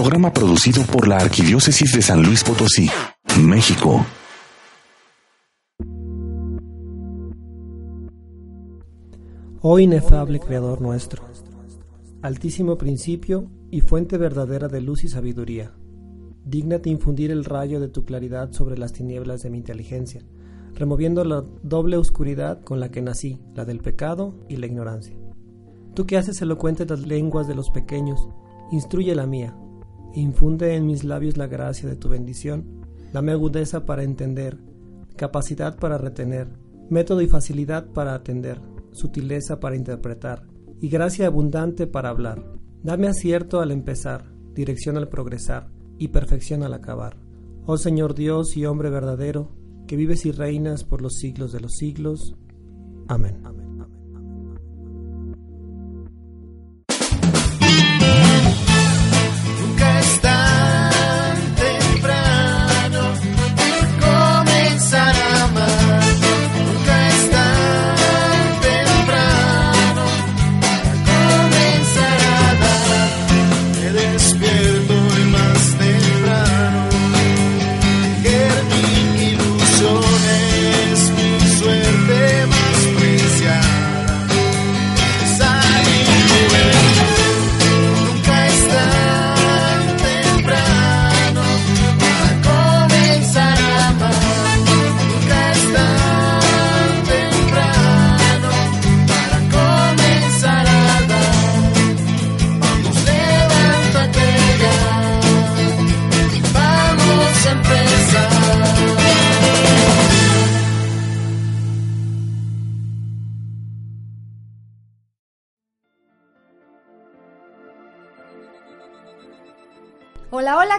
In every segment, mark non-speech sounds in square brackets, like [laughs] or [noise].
Programa producido por la Arquidiócesis de San Luis Potosí, México. Oh inefable Creador nuestro, altísimo principio y fuente verdadera de luz y sabiduría, dígnate infundir el rayo de tu claridad sobre las tinieblas de mi inteligencia, removiendo la doble oscuridad con la que nací, la del pecado y la ignorancia. Tú que haces elocuentes las lenguas de los pequeños, instruye la mía, infunde en mis labios la gracia de tu bendición, dame agudeza para entender, capacidad para retener, método y facilidad para atender sutileza para interpretar y gracia abundante para hablar. Dame acierto al empezar, dirección al progresar y perfección al acabar. Oh Señor Dios y hombre verdadero, que vives y reinas por los siglos de los siglos. Amén. Hola,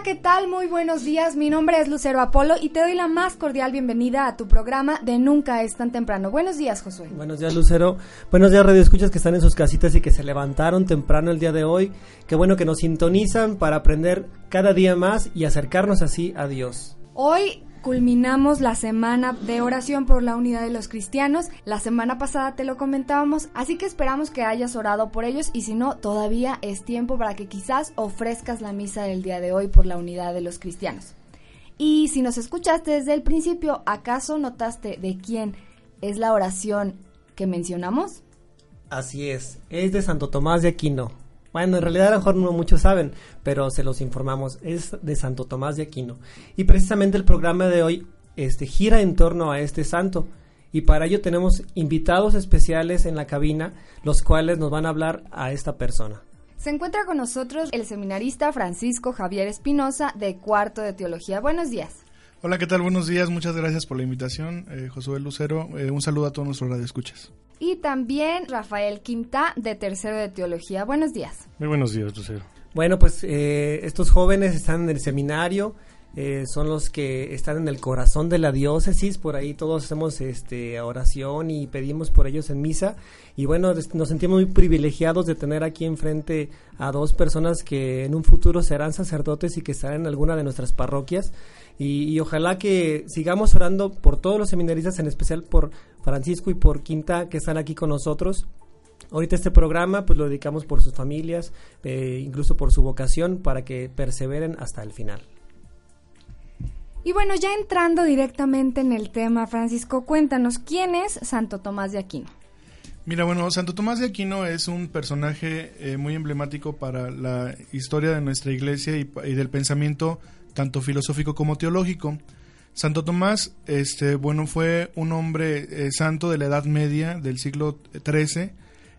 hola, ¿qué tal? Muy buenos días. Mi nombre es Lucero Apolo y te doy la más cordial bienvenida a tu programa de Nunca es tan temprano. Buenos días, Josué. Buenos días, Lucero. Buenos días, Radio Escuchas que están en sus casitas y que se levantaron temprano el día de hoy. Qué bueno que nos sintonizan para aprender cada día más y acercarnos así a Dios. Hoy culminamos la semana de oración por la unidad de los cristianos. La semana pasada te lo comentábamos, así que esperamos que hayas orado por ellos y si no, todavía es tiempo para que quizás ofrezcas la misa del día de hoy por la unidad de los cristianos. Y si nos escuchaste desde el principio, ¿acaso notaste de quién es la oración que mencionamos? Así es, es de Santo Tomás de Aquino. Bueno, en realidad a lo mejor no muchos saben, pero se los informamos. Es de Santo Tomás de Aquino. Y precisamente el programa de hoy este, gira en torno a este santo. Y para ello tenemos invitados especiales en la cabina, los cuales nos van a hablar a esta persona. Se encuentra con nosotros el seminarista Francisco Javier Espinosa de Cuarto de Teología. Buenos días. Hola, ¿qué tal? Buenos días, muchas gracias por la invitación, eh, Josué Lucero. Eh, un saludo a todos nuestros radioescuchas y también Rafael Quinta de Tercero de Teología. Buenos días. Muy buenos días, Lucero. Bueno, pues eh, estos jóvenes están en el seminario, eh, son los que están en el corazón de la diócesis, por ahí todos hacemos este, oración y pedimos por ellos en misa. Y bueno, nos sentimos muy privilegiados de tener aquí enfrente a dos personas que en un futuro serán sacerdotes y que estarán en alguna de nuestras parroquias. Y, ojalá que sigamos orando por todos los seminaristas, en especial por Francisco y por Quinta que están aquí con nosotros. Ahorita este programa pues lo dedicamos por sus familias, eh, incluso por su vocación, para que perseveren hasta el final. Y bueno, ya entrando directamente en el tema, Francisco, cuéntanos, ¿quién es Santo Tomás de Aquino? Mira, bueno, Santo Tomás de Aquino es un personaje eh, muy emblemático para la historia de nuestra iglesia y, y del pensamiento tanto filosófico como teológico. Santo Tomás, este, bueno, fue un hombre eh, santo de la Edad Media del siglo XIII.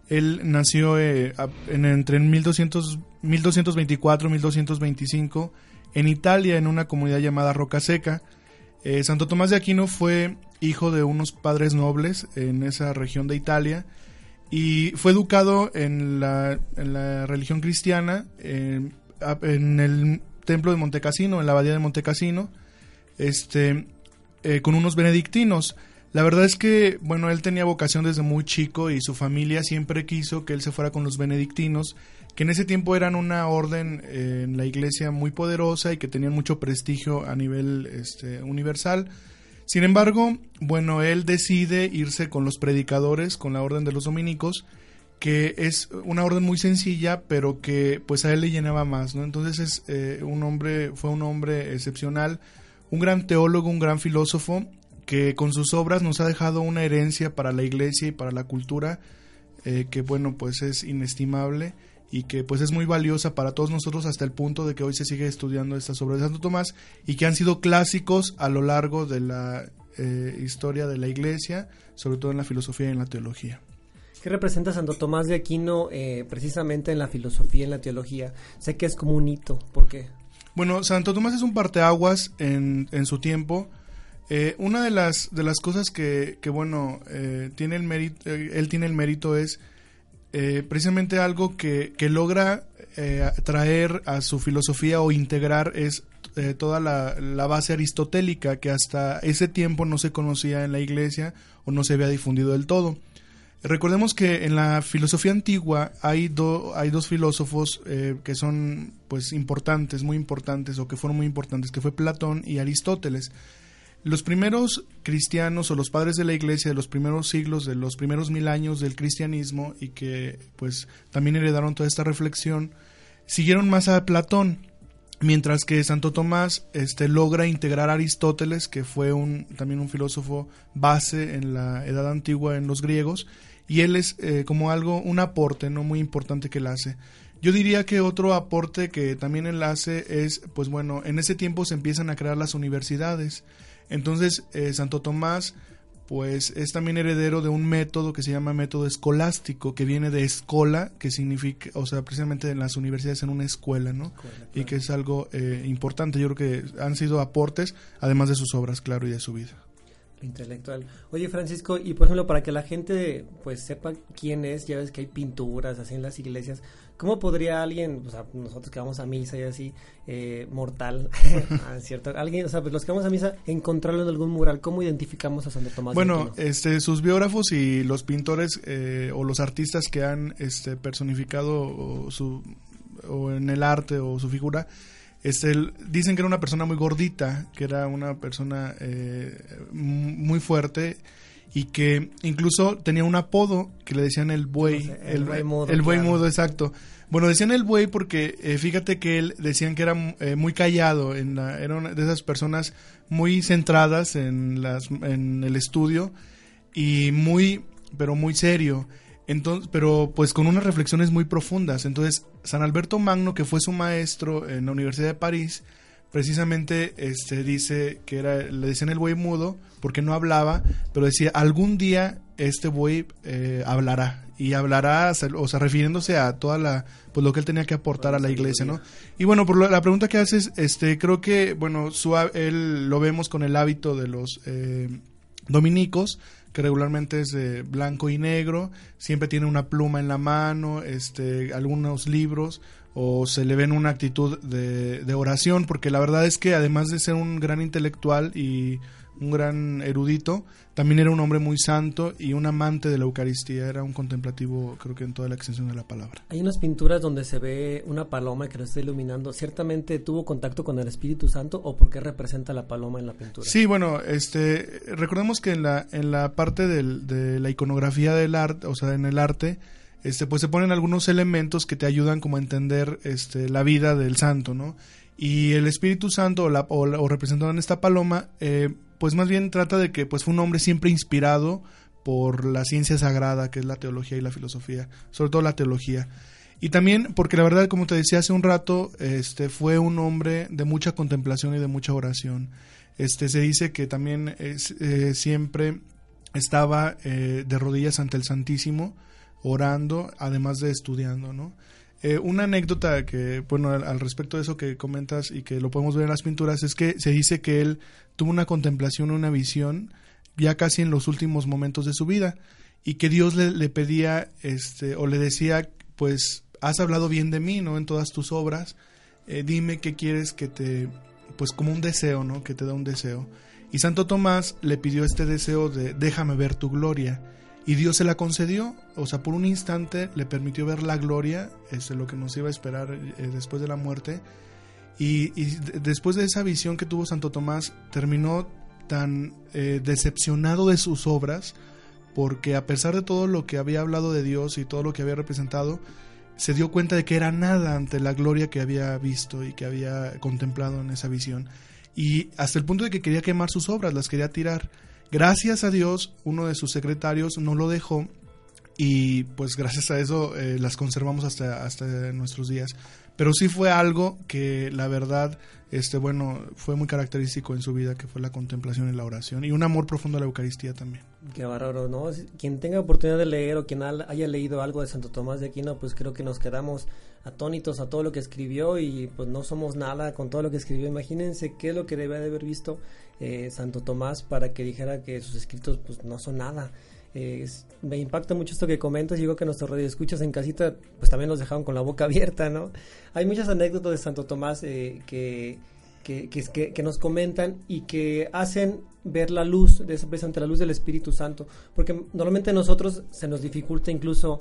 Él nació eh, en, entre 1200, 1224 y 1225 en Italia, en una comunidad llamada Rocaseca. Eh, Santo Tomás de Aquino fue hijo de unos padres nobles en esa región de Italia y fue educado en la, en la religión cristiana en el templo de Montecassino, en la abadía de Montecassino, este, eh, con unos benedictinos. La verdad es que, bueno, él tenía vocación desde muy chico y su familia siempre quiso que él se fuera con los benedictinos, que en ese tiempo eran una orden eh, en la iglesia muy poderosa y que tenían mucho prestigio a nivel este, universal. Sin embargo, bueno, él decide irse con los predicadores, con la orden de los dominicos, que es una orden muy sencilla, pero que pues a él le llenaba más, ¿no? Entonces es eh, un hombre, fue un hombre excepcional, un gran teólogo, un gran filósofo, que con sus obras nos ha dejado una herencia para la iglesia y para la cultura, eh, que bueno, pues es inestimable y que pues es muy valiosa para todos nosotros hasta el punto de que hoy se sigue estudiando estas obras de Santo Tomás y que han sido clásicos a lo largo de la eh, historia de la iglesia, sobre todo en la filosofía y en la teología. ¿Qué representa Santo Tomás de Aquino eh, precisamente en la filosofía y en la teología? Sé que es como un hito, ¿por qué? Bueno, Santo Tomás es un parteaguas en, en su tiempo. Eh, una de las, de las cosas que, que bueno, eh, tiene el mérito, él tiene el mérito es precisamente algo que, que logra traer a su filosofía o integrar es toda la, la, base aristotélica que hasta ese tiempo no se conocía en la iglesia o no se había difundido del todo. Recordemos que en la filosofía antigua hay, hay dos filósofos eh, que son pues importantes, muy importantes o que fueron muy importantes, que fue Platón y Aristóteles. Los primeros cristianos o los padres de la iglesia de los primeros siglos, de los primeros mil años del cristianismo y que pues también heredaron toda esta reflexión, siguieron más a Platón, mientras que Santo Tomás este, logra integrar a Aristóteles, que fue un, también un filósofo base en la edad antigua en los griegos, y él es eh, como algo, un aporte no muy importante que él hace. Yo diría que otro aporte que también él hace es, pues bueno, en ese tiempo se empiezan a crear las universidades. Entonces, eh, Santo Tomás, pues es también heredero de un método que se llama método escolástico, que viene de escola, que significa, o sea, precisamente en las universidades en una escuela, ¿no? Y que es algo eh, importante. Yo creo que han sido aportes, además de sus obras, claro, y de su vida intelectual. Oye, Francisco, y por ejemplo, para que la gente pues sepa quién es, ya ves que hay pinturas así en las iglesias, ¿cómo podría alguien, o sea, nosotros que vamos a misa y así, eh, mortal, [laughs] ah, ¿cierto? Alguien, o sea, pues los que vamos a misa, encontrarlo en algún mural, ¿cómo identificamos a Santo Tomás? Bueno, este, sus biógrafos y los pintores eh, o los artistas que han este, personificado su, o en el arte o su figura, este, dicen que era una persona muy gordita, que era una persona eh, muy fuerte y que incluso tenía un apodo que le decían el buey. el, buey mudo. El buey mudo, exacto. Bueno, decían el buey porque eh, fíjate que él decían que era eh, muy callado, en era una de esas personas muy centradas en, las, en el estudio y muy, pero muy serio. Entonces, pero pues con unas reflexiones muy profundas. Entonces, San Alberto Magno, que fue su maestro en la Universidad de París, precisamente este dice que era le decían el buey mudo porque no hablaba, pero decía algún día este buey eh, hablará y hablará, o sea, refiriéndose a toda la pues lo que él tenía que aportar a la iglesia, ¿no? Y bueno, por la pregunta que haces, este creo que bueno, su, él lo vemos con el hábito de los eh, dominicos que regularmente es de blanco y negro, siempre tiene una pluma en la mano, este, algunos libros, o se le ven una actitud de, de oración, porque la verdad es que además de ser un gran intelectual y un gran erudito, también era un hombre muy santo y un amante de la Eucaristía, era un contemplativo creo que en toda la extensión de la palabra. Hay unas pinturas donde se ve una paloma que lo está iluminando, ¿ciertamente tuvo contacto con el Espíritu Santo o por qué representa la paloma en la pintura? Sí, bueno, este, recordemos que en la, en la parte del, de la iconografía del arte, o sea, en el arte, este, pues se ponen algunos elementos que te ayudan como a entender este, la vida del santo, ¿no? Y el Espíritu Santo o, la, o, representado en esta paloma, eh, pues más bien trata de que pues fue un hombre siempre inspirado por la ciencia sagrada que es la teología y la filosofía, sobre todo la teología. Y también porque la verdad, como te decía hace un rato, este fue un hombre de mucha contemplación y de mucha oración. Este se dice que también es, eh, siempre estaba eh, de rodillas ante el Santísimo orando, además de estudiando, ¿no? Eh, una anécdota que, bueno, al, respecto de eso que comentas y que lo podemos ver en las pinturas es que se dice que él tuvo una contemplación, una visión ya casi en los últimos momentos de su vida y que Dios le, pedía, este, o le decía, pues, has hablado bien de mí, ¿no? En todas tus obras, eh, dime qué quieres que te, pues, como un deseo, ¿no? Que te da un deseo. Y Santo Tomás le pidió este deseo de déjame ver tu gloria y Dios se la concedió, o sea, por un instante le permitió ver la gloria, es lo que nos iba a esperar eh, después de la muerte. Y, después de esa visión que tuvo Santo Tomás, terminó tan eh, decepcionado de sus obras, porque a pesar de todo lo que había hablado de Dios y todo lo que había representado, se dio cuenta de que era nada ante la gloria que había visto y que había contemplado en esa visión. Y hasta el punto de que quería quemar sus obras, las quería tirar. Gracias a Dios, uno de sus secretarios no lo dejó y pues gracias a eso eh, las conservamos hasta, hasta nuestros días. Pero sí fue algo que la verdad, este, bueno, fue muy característico en su vida, que fue la contemplación y la oración y un amor profundo a la Eucaristía también. Qué bárbaro, ¿no? Quien tenga oportunidad de leer o quien haya leído algo de Santo Tomás de Aquino, pues creo que nos quedamos atónitos a todo lo que escribió y pues no somos nada con todo lo que escribió. Imagínense qué es lo que debe de haber visto eh, Santo Tomás para que dijera que sus escritos pues no son nada. Eh, me impacta mucho esto que comentas digo que nuestros escuchas en casita pues también nos dejaron con la boca [laughs] abierta, ¿no? Hay muchas anécdotas de Santo Tomás eh, que, que, que, nos comentan y que hacen ver la luz, de ante la luz del Espíritu Santo, porque normalmente a nosotros se nos dificulta incluso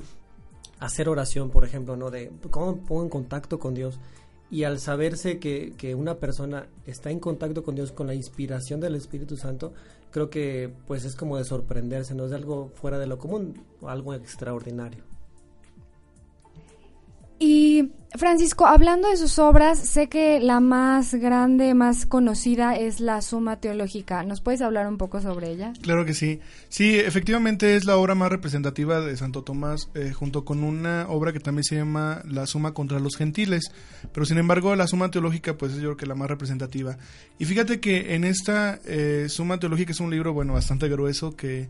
hacer oración, por ejemplo, ¿no? De cómo pongo en contacto con Dios. Y al saberse que, que, una persona está en contacto con Dios con la inspiración del Espíritu Santo, creo que pues es como de sorprenderse, no es algo fuera de lo común, algo extraordinario. Y Francisco, hablando de sus obras, sé que la más grande, más conocida es la Suma Teológica. ¿Nos puedes hablar un poco sobre ella? Claro que sí. Sí, efectivamente es la obra más representativa de Santo Tomás, eh, junto con una obra que también se llama La Suma contra los Gentiles. Pero sin embargo, la Suma Teológica, pues es yo creo que la más representativa. Y fíjate que en esta eh, Suma Teológica es un libro, bueno, bastante grueso que...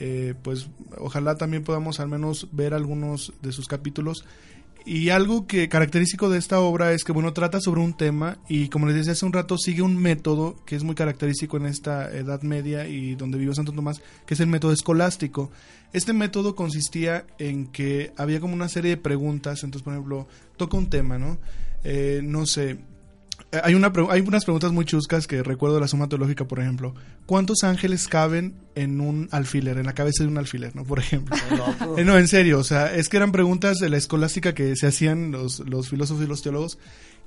Eh, pues ojalá también podamos al menos ver algunos de sus capítulos y algo que característico de esta obra es que, bueno, trata sobre un tema y, como les decía hace un rato, sigue un método que es muy característico en esta Edad Media y donde vivió Santo Tomás, que es el método escolástico. Este método consistía en que había como una serie de preguntas, entonces, por ejemplo, toca un tema, ¿no? Eh, no sé, hay, una, hay unas preguntas muy chuscas que recuerdo de la suma teológica, por ejemplo. ¿Cuántos ángeles caben en un alfiler, en la cabeza de un alfiler, no? Por ejemplo. [laughs] Eh, no, en serio, o sea, es que eran preguntas de la escolástica que se hacían los, los filósofos y los teólogos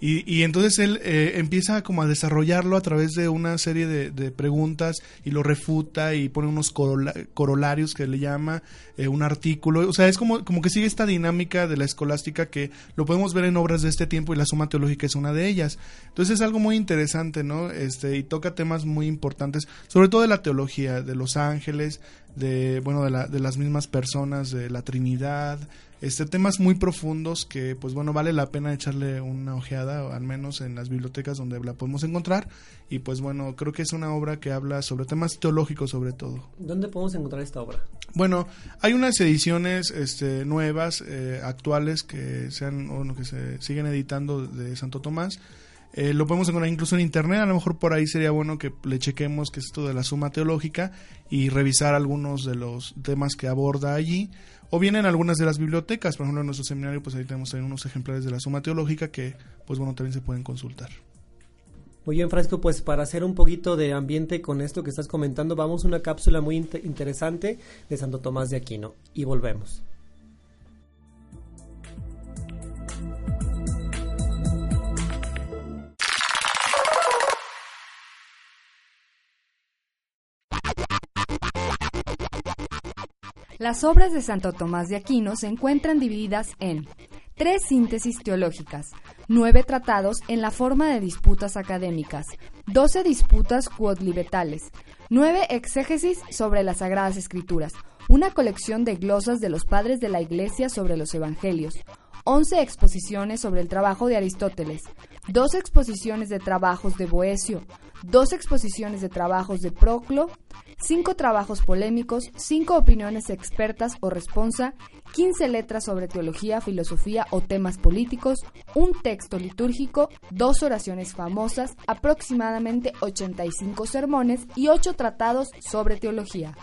y, y entonces él eh, empieza como a desarrollarlo a través de una serie de, preguntas y lo refuta y pone unos corolarios que le llama eh, un artículo. O sea, es como, como que sigue esta dinámica de la escolástica que lo podemos ver en obras de este tiempo y la suma teológica es una de ellas. Entonces es algo muy interesante, ¿no? Este, y toca temas muy importantes, sobre todo de la teología, de los ángeles, de, bueno, de, la, de las mismas personas, de la Trinidad, este temas muy profundos que pues bueno vale la pena echarle una ojeada al menos en las bibliotecas donde la podemos encontrar. Y pues bueno creo que es una obra que habla sobre temas teológicos sobre todo. Dónde podemos encontrar esta obra bueno hay unas ediciones este, nuevas eh, actuales que se han que se siguen editando de Santo Tomás. Eh, lo podemos encontrar incluso en internet, a lo mejor por ahí sería bueno que le chequemos qué es esto de la suma teológica y revisar algunos de los temas que aborda allí. O bien en algunas de las bibliotecas, por ejemplo en nuestro seminario pues ahí tenemos unos ejemplares de la suma teológica que pues bueno también se pueden consultar. Muy bien, Francisco, pues para hacer un poquito de ambiente con esto que estás comentando, vamos a una cápsula muy interesante de Santo Tomás de Aquino y volvemos. Las obras de Santo Tomás de Aquino se encuentran divididas en tres síntesis teológicas, nueve tratados en la forma de disputas académicas, doce disputas quodlibetales, nueve exégesis sobre las Sagradas Escrituras, una colección de glosas de los padres de la Iglesia sobre los Evangelios, once exposiciones sobre el trabajo de Aristóteles, dos exposiciones de trabajos de Boecio, dos exposiciones de trabajos de Proclo, cinco trabajos polémicos, cinco opiniones expertas o responsa, quince letras sobre teología, filosofía o temas políticos, un texto litúrgico, dos oraciones famosas, aproximadamente 85 sermones y ocho tratados sobre teología.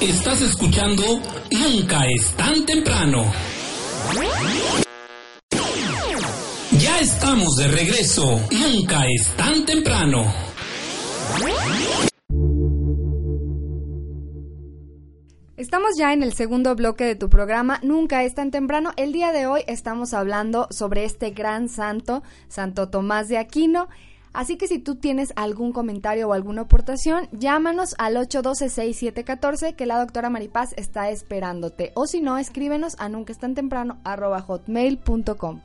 Estás escuchando Nunca es tan temprano. Estamos de regreso. Nunca es tan temprano. Estamos ya en el segundo bloque de tu programa, Nunca es tan temprano. El día de hoy estamos hablando sobre este gran santo, Santo Tomás de Aquino. Así que si tú tienes algún comentario o alguna aportación, llámanos al 812-6714 que la doctora Maripaz está esperándote. O si no, escríbenos a nunca hotmail.com.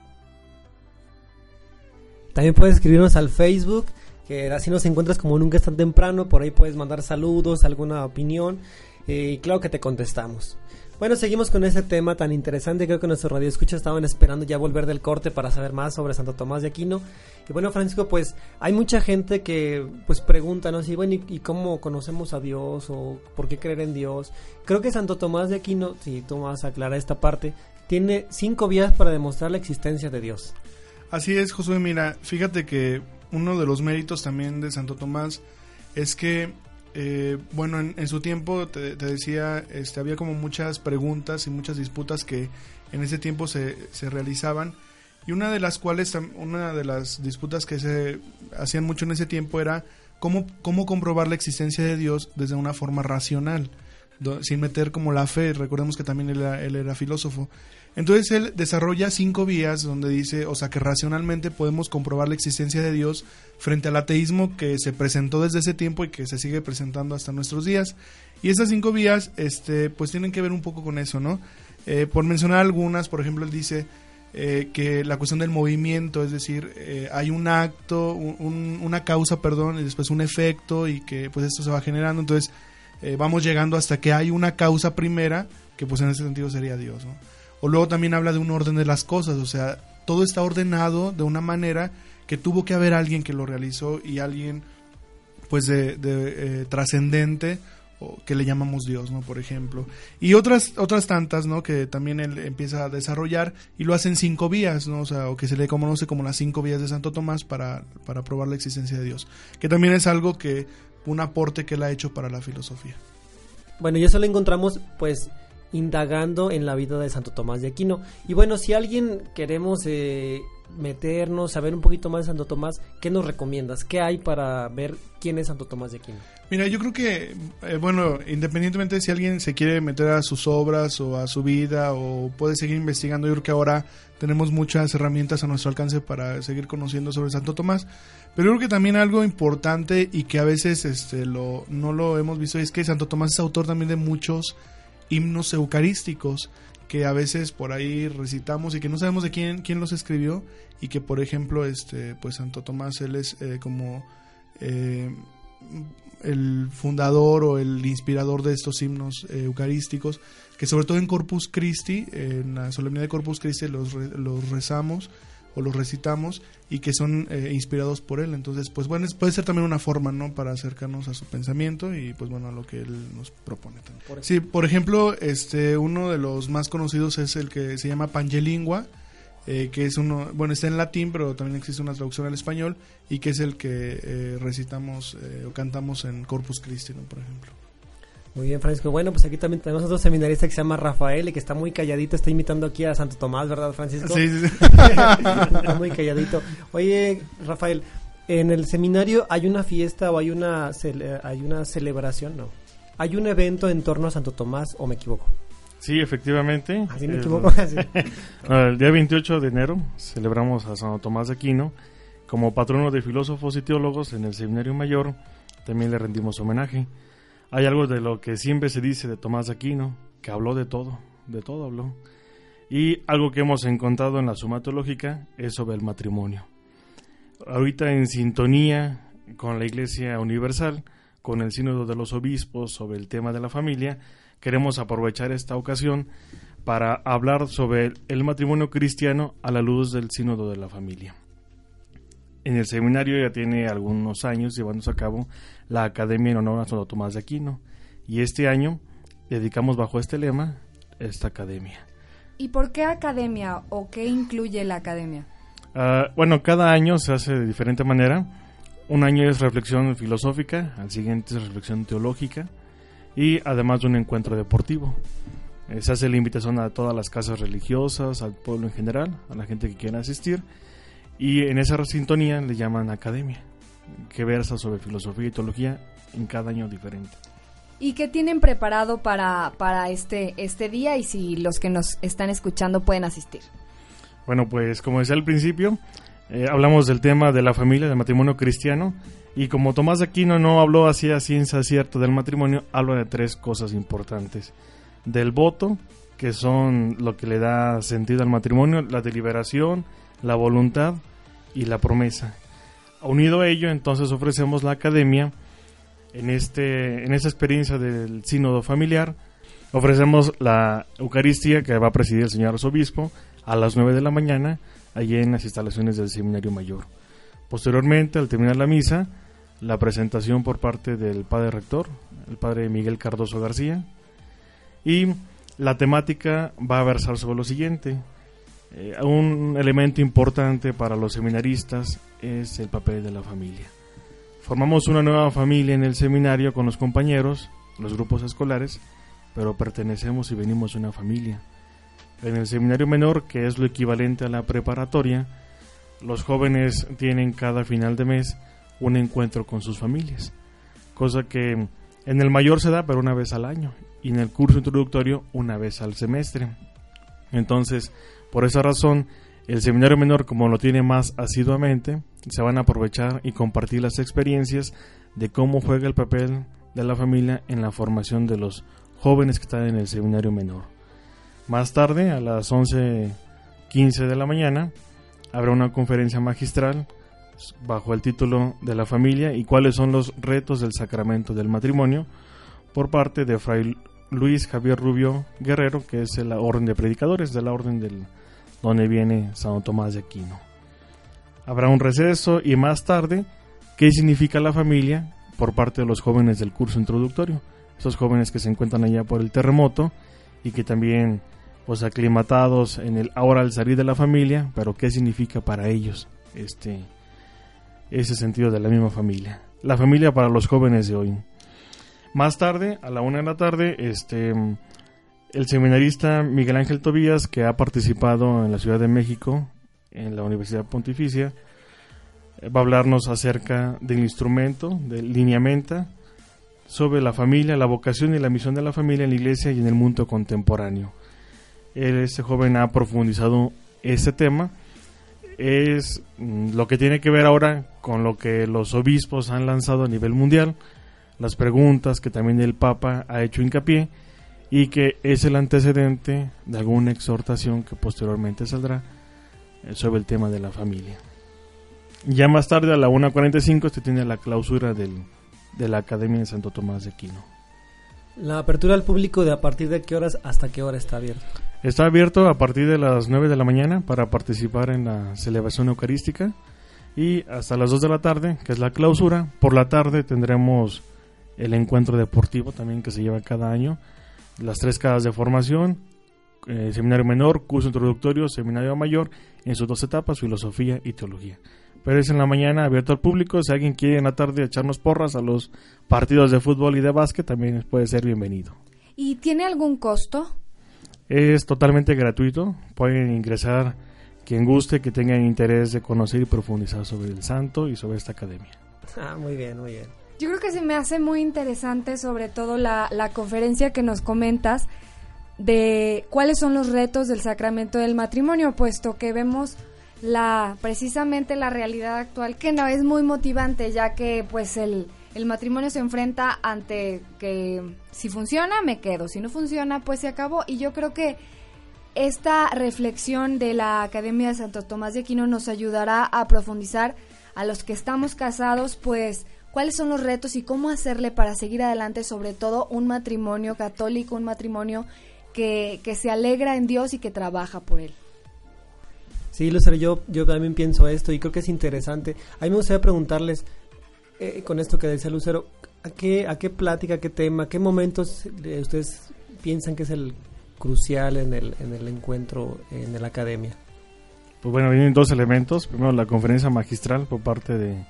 También puedes escribirnos al Facebook, que así nos encuentras como nunca es tan temprano. Por ahí puedes mandar saludos, alguna opinión. Eh, y claro que te contestamos. Bueno, seguimos con ese tema tan interesante. Creo que nuestros radioescuchas estaban esperando ya volver del corte para saber más sobre Santo Tomás de Aquino. Y bueno, Francisco, pues hay mucha gente que pues pregunta, ¿no? Si, bueno, ¿y, cómo conocemos a Dios? ¿O por qué creer en Dios? Creo que Santo Tomás de Aquino, si tú vas a aclarar esta parte, tiene cinco vías para demostrar la existencia de Dios. Así es, Josué. Mira, fíjate que uno de los méritos también de Santo Tomás es que eh, bueno, en, su tiempo, te, decía, este, había como muchas preguntas y muchas disputas que en ese tiempo se, se realizaban. Y una de las cuales, una de las disputas que se hacían mucho en ese tiempo era cómo, cómo comprobar la existencia de Dios desde una forma racional, sin meter como la fe. Recordemos que también él era filósofo. Entonces él desarrolla cinco vías donde dice, o sea, que racionalmente podemos comprobar la existencia de Dios frente al ateísmo que se presentó desde ese tiempo y que se sigue presentando hasta nuestros días. Y esas cinco vías, este, pues tienen que ver un poco con eso, ¿no? Eh, por mencionar algunas, por ejemplo, él dice eh, que la cuestión del movimiento, es decir, eh, hay un acto, una causa, perdón, y después un efecto y que pues esto se va generando, entonces vamos llegando hasta que hay una causa primera, que pues en ese sentido sería Dios. O luego también habla de un orden de las cosas, o sea, todo está ordenado de una manera que tuvo que haber alguien que lo realizó y alguien pues de, de eh, trascendente que le llamamos Dios, ¿no? Por ejemplo. Y otras, otras tantas, ¿no? Que también él empieza a desarrollar y lo hacen cinco vías, ¿no? O sea, o que se le conoce como las cinco vías de Santo Tomás para, para probar la existencia de Dios. Que también es algo que, un aporte que él ha hecho para la filosofía. Bueno, y eso lo encontramos, pues, indagando en la vida de Santo Tomás de Aquino. Y bueno, si alguien queremos eh, meternos, saber un poquito más de Santo Tomás, ¿qué nos recomiendas? ¿Qué hay para ver quién es Santo Tomás de Aquino? Mira, yo creo que, eh, bueno, independientemente de si alguien se quiere meter a sus obras o a su vida o puede seguir investigando, yo creo que ahora tenemos muchas herramientas a nuestro alcance para seguir conociendo sobre Santo Tomás. Pero creo que también algo importante y que a veces este, lo, no lo hemos visto es que Santo Tomás es autor también de muchos himnos eucarísticos que a veces por ahí recitamos y que no sabemos de quién, quién los escribió y que por ejemplo este pues Santo Tomás él es eh, como eh, el fundador o el inspirador de estos himnos eh, eucarísticos que sobre todo en Corpus Christi en la solemnidad de Corpus Christi los, los rezamos o los recitamos y que son eh, inspirados por él. Entonces, pues bueno, puede ser también una forma, ¿no? Para acercarnos a su pensamiento y pues bueno, a lo que él nos propone también. sí, por ejemplo, este, uno de los más conocidos es el que se llama Pangelingua, eh, que es uno, bueno, está en latín, pero también existe una traducción al español y que es el que eh, recitamos o cantamos en Corpus Christi, Por ejemplo. Muy bien, Francisco. Bueno, pues aquí también tenemos otro seminarista que se llama Rafael y que está muy calladito, está imitando aquí a Santo Tomás, ¿verdad, Francisco? Sí, sí, [laughs] está muy calladito. Oye, Rafael, en el seminario hay una fiesta o hay una, hay una celebración, ¿no? ¿Hay un evento en torno a Santo Tomás o me equivoco? Sí, efectivamente. Así me equivoco. el [laughs] [laughs] día 28 de enero celebramos a Santo Tomás de Aquino como patrono de filósofos y teólogos en el Seminario Mayor. También le rendimos homenaje. Hay algo de lo que siempre se dice de Tomás de Aquino, que habló de todo, de todo habló. Y algo que hemos encontrado en la suma teológica es sobre el matrimonio. Ahorita en sintonía con la Iglesia Universal, con el Sínodo de los Obispos sobre el tema de la familia, queremos aprovechar esta ocasión para hablar sobre el matrimonio cristiano a la luz del Sínodo de la Familia. En el seminario ya tiene algunos años llevándose a cabo la Academia en honor a Santo Tomás de Aquino y este año dedicamos bajo este lema esta academia. ¿Y por qué academia o qué incluye la academia? Ah, bueno, cada año se hace de diferente manera. Un año es reflexión filosófica, al siguiente es reflexión teológica y además de un encuentro deportivo. Eh, se hace la invitación a todas las casas religiosas, al pueblo en general, a la gente que quiera asistir y en esa sintonía le llaman academia, que versa sobre filosofía y teología en cada año diferente. ¿Y qué tienen preparado para, para este, este día y si los que nos están escuchando pueden asistir? Bueno, pues como decía al principio, eh, hablamos del tema de la familia, del matrimonio cristiano, y como Tomás Aquino no habló así a ciencia cierta del matrimonio, habla de tres cosas importantes. Del voto, que son lo que le da sentido al matrimonio, la deliberación, la voluntad y la promesa. Unido a ello, entonces ofrecemos la academia en, este, en esta experiencia del sínodo familiar. Ofrecemos la Eucaristía que va a presidir el señor arzobispo a las 9 de la mañana, allí en las instalaciones del Seminario Mayor. Posteriormente, al terminar la misa, la presentación por parte del padre rector, el padre Miguel Cardoso García, y la temática va a versar sobre lo siguiente. Eh, un elemento importante para los seminaristas es el papel de la familia. Formamos una nueva familia en el seminario con los compañeros, los grupos escolares, pero pertenecemos y venimos de una familia. En el seminario menor, que es lo equivalente a la preparatoria, los jóvenes tienen cada final de mes un encuentro con sus familias, cosa que en el mayor se da pero una vez al año y en el curso introductorio una vez al semestre. Entonces, por esa razón, el seminario menor, como lo tiene más asiduamente, se van a aprovechar y compartir las experiencias de cómo juega el papel de la familia en la formación de los jóvenes que están en el seminario menor. Más tarde, a las 11.15 de la mañana, habrá una conferencia magistral bajo el título de la familia y cuáles son los retos del sacramento del matrimonio por parte de Fray Luis Javier Rubio Guerrero, que es la orden de predicadores de la orden del donde viene San Tomás de Aquino. Habrá un receso y más tarde, ¿qué significa la familia? por parte de los jóvenes del curso introductorio, esos jóvenes que se encuentran allá por el terremoto y que también pues aclimatados en el ahora al salir de la familia, pero qué significa para ellos este ese sentido de la misma familia. La familia para los jóvenes de hoy. Más tarde, a la una de la tarde, este el seminarista Miguel Ángel Tobías, que ha participado en la Ciudad de México, en la Universidad Pontificia, va a hablarnos acerca del instrumento, del lineamento, sobre la familia, la vocación y la misión de la familia en la iglesia y en el mundo contemporáneo. Este joven ha profundizado ese tema. Es mm, lo que tiene que ver ahora con lo que los obispos han lanzado a nivel mundial, las preguntas que también el Papa ha hecho hincapié y que es el antecedente de alguna exhortación que posteriormente saldrá eh, sobre el tema de la familia. Ya más tarde, a la 1.45, se tiene la clausura del, de la Academia de Santo Tomás de Aquino. La apertura al público, ¿de a partir de qué horas hasta qué hora está abierto? Está abierto a partir de las 9 de la mañana para participar en la celebración eucarística y hasta las 2 de la tarde, que es la clausura. Por la tarde tendremos el encuentro deportivo también que se lleva cada año las tres casas de formación, eh, seminario menor, curso introductorio, seminario mayor, en sus dos etapas, filosofía y teología. Pero es en la mañana abierto al público, si alguien quiere en la tarde echarnos porras a los partidos de fútbol y de básquet, también puede ser bienvenido. ¿Y tiene algún costo? Es totalmente gratuito, pueden ingresar quien guste, que tenga interés de conocer y profundizar sobre el santo y sobre esta academia. Ah, muy bien, muy bien. Yo creo que se me hace muy interesante sobre todo la, la conferencia que nos comentas de cuáles son los retos del sacramento del matrimonio, puesto que vemos la precisamente la realidad actual que no es muy motivante ya que pues el, el matrimonio se enfrenta ante que si funciona me quedo, si no funciona pues se acabó y yo creo que esta reflexión de la Academia de Santo Tomás de Aquino nos ayudará a profundizar a los que estamos casados pues cuáles son los retos y cómo hacerle para seguir adelante, sobre todo un matrimonio católico, un matrimonio que, que se alegra en Dios y que trabaja por él. Sí, Lucero, yo, yo también pienso esto y creo que es interesante. A mí me gustaría preguntarles, eh, con esto que decía Lucero, ¿a qué, ¿a qué plática, qué tema, qué momentos ustedes piensan que es el crucial en el, en el encuentro en la academia? Pues bueno, vienen dos elementos. Primero, la conferencia magistral por parte de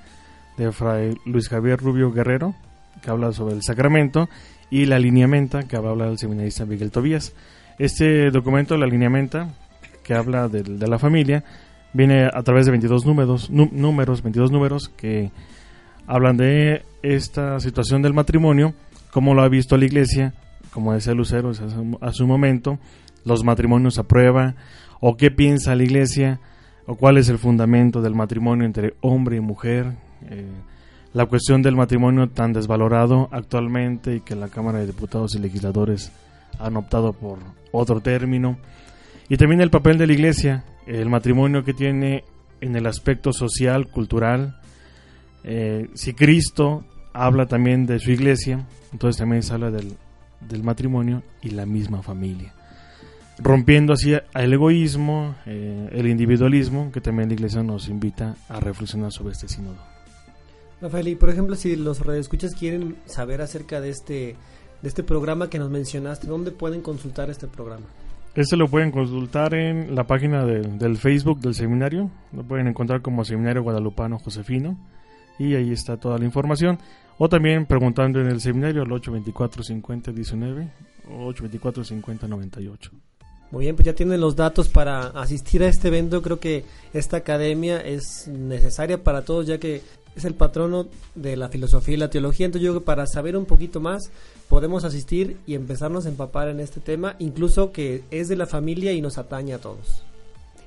de Fray Luis Javier Rubio Guerrero, que habla sobre el sacramento, y la lineamenta, que habla del seminarista Miguel Tobías. Este documento, la lineamenta, que habla de, la familia, viene a través de 22 números, números, 22 números que hablan de esta situación del matrimonio, cómo lo ha visto la iglesia, como decía Lucero a su momento, los matrimonios a prueba, o qué piensa la iglesia, o cuál es el fundamento del matrimonio entre hombre y mujer, eh, la cuestión del matrimonio tan desvalorado actualmente y que la Cámara de Diputados y Legisladores han optado por otro término, y también el papel de la Iglesia, el matrimonio que tiene en el aspecto social, cultural, eh, si Cristo habla también de su iglesia, entonces también se habla del, del matrimonio y la misma familia rompiendo así el egoísmo, eh, el individualismo, que también la Iglesia nos invita a reflexionar sobre este sínodo. Rafael, y por ejemplo, si los radioescuchas quieren saber acerca de este, de este programa que nos mencionaste, ¿dónde pueden consultar este programa? Este lo pueden consultar en la página del Facebook del seminario, lo pueden encontrar como Seminario Guadalupano Josefino, y ahí está toda la información. O también preguntando en el seminario al 824 50 19 o 824 50 98. Muy bien, pues ya tienen los datos para asistir a este evento. Creo que esta academia es necesaria para todos, ya que es el patrono de la filosofía y la teología. Entonces yo creo que para saber un poquito más podemos asistir y empezarnos a empapar en este tema, incluso que es de la familia y nos atañe a todos.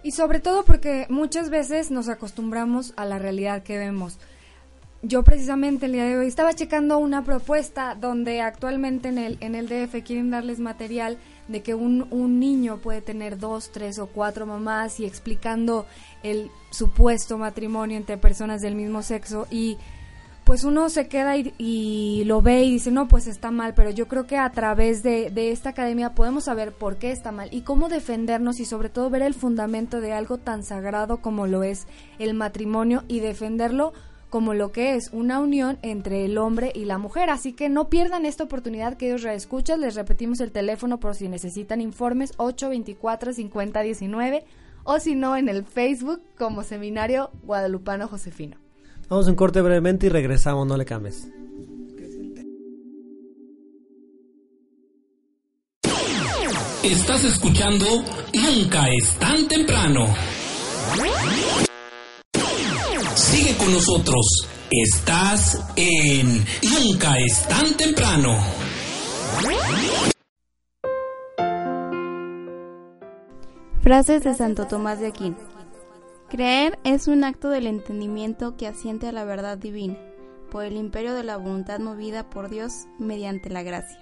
Y sobre todo porque muchas veces nos acostumbramos a la realidad que vemos yo precisamente el día de hoy estaba checando una propuesta donde actualmente en el, en el DF quieren darles material de que un, un niño puede tener dos, tres o cuatro mamás y explicando el supuesto matrimonio entre personas del mismo sexo y pues uno se queda y, lo ve y dice, no, pues está mal, pero yo creo que a través de, de, esta academia podemos saber por qué está mal y cómo defendernos y sobre todo ver el fundamento de algo tan sagrado como lo es el matrimonio y defenderlo como lo que es una unión entre el hombre y la mujer. Así que no pierdan esta oportunidad que ellos reescuchan. Les repetimos el teléfono por si necesitan informes 824-5019 o si no en el Facebook como Seminario Guadalupano Josefino. Vamos un corte brevemente y regresamos, no le cambies. Estás escuchando Nunca es tan temprano. Sigue con nosotros. Estás en Nunca es tan temprano. Frases de Santo Tomás de Aquino. Creer es un acto del entendimiento que asiente a la verdad divina, por el imperio de la voluntad movida por Dios mediante la gracia.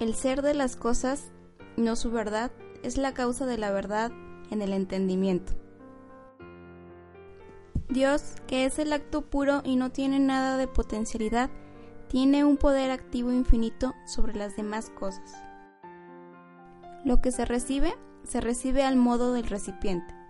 El ser de las cosas, no su verdad, es la causa de la verdad en el entendimiento. Dios, que es el acto puro y no tiene nada de potencialidad, tiene un poder activo infinito sobre las demás cosas. Lo que se recibe, se recibe al modo del recipiente.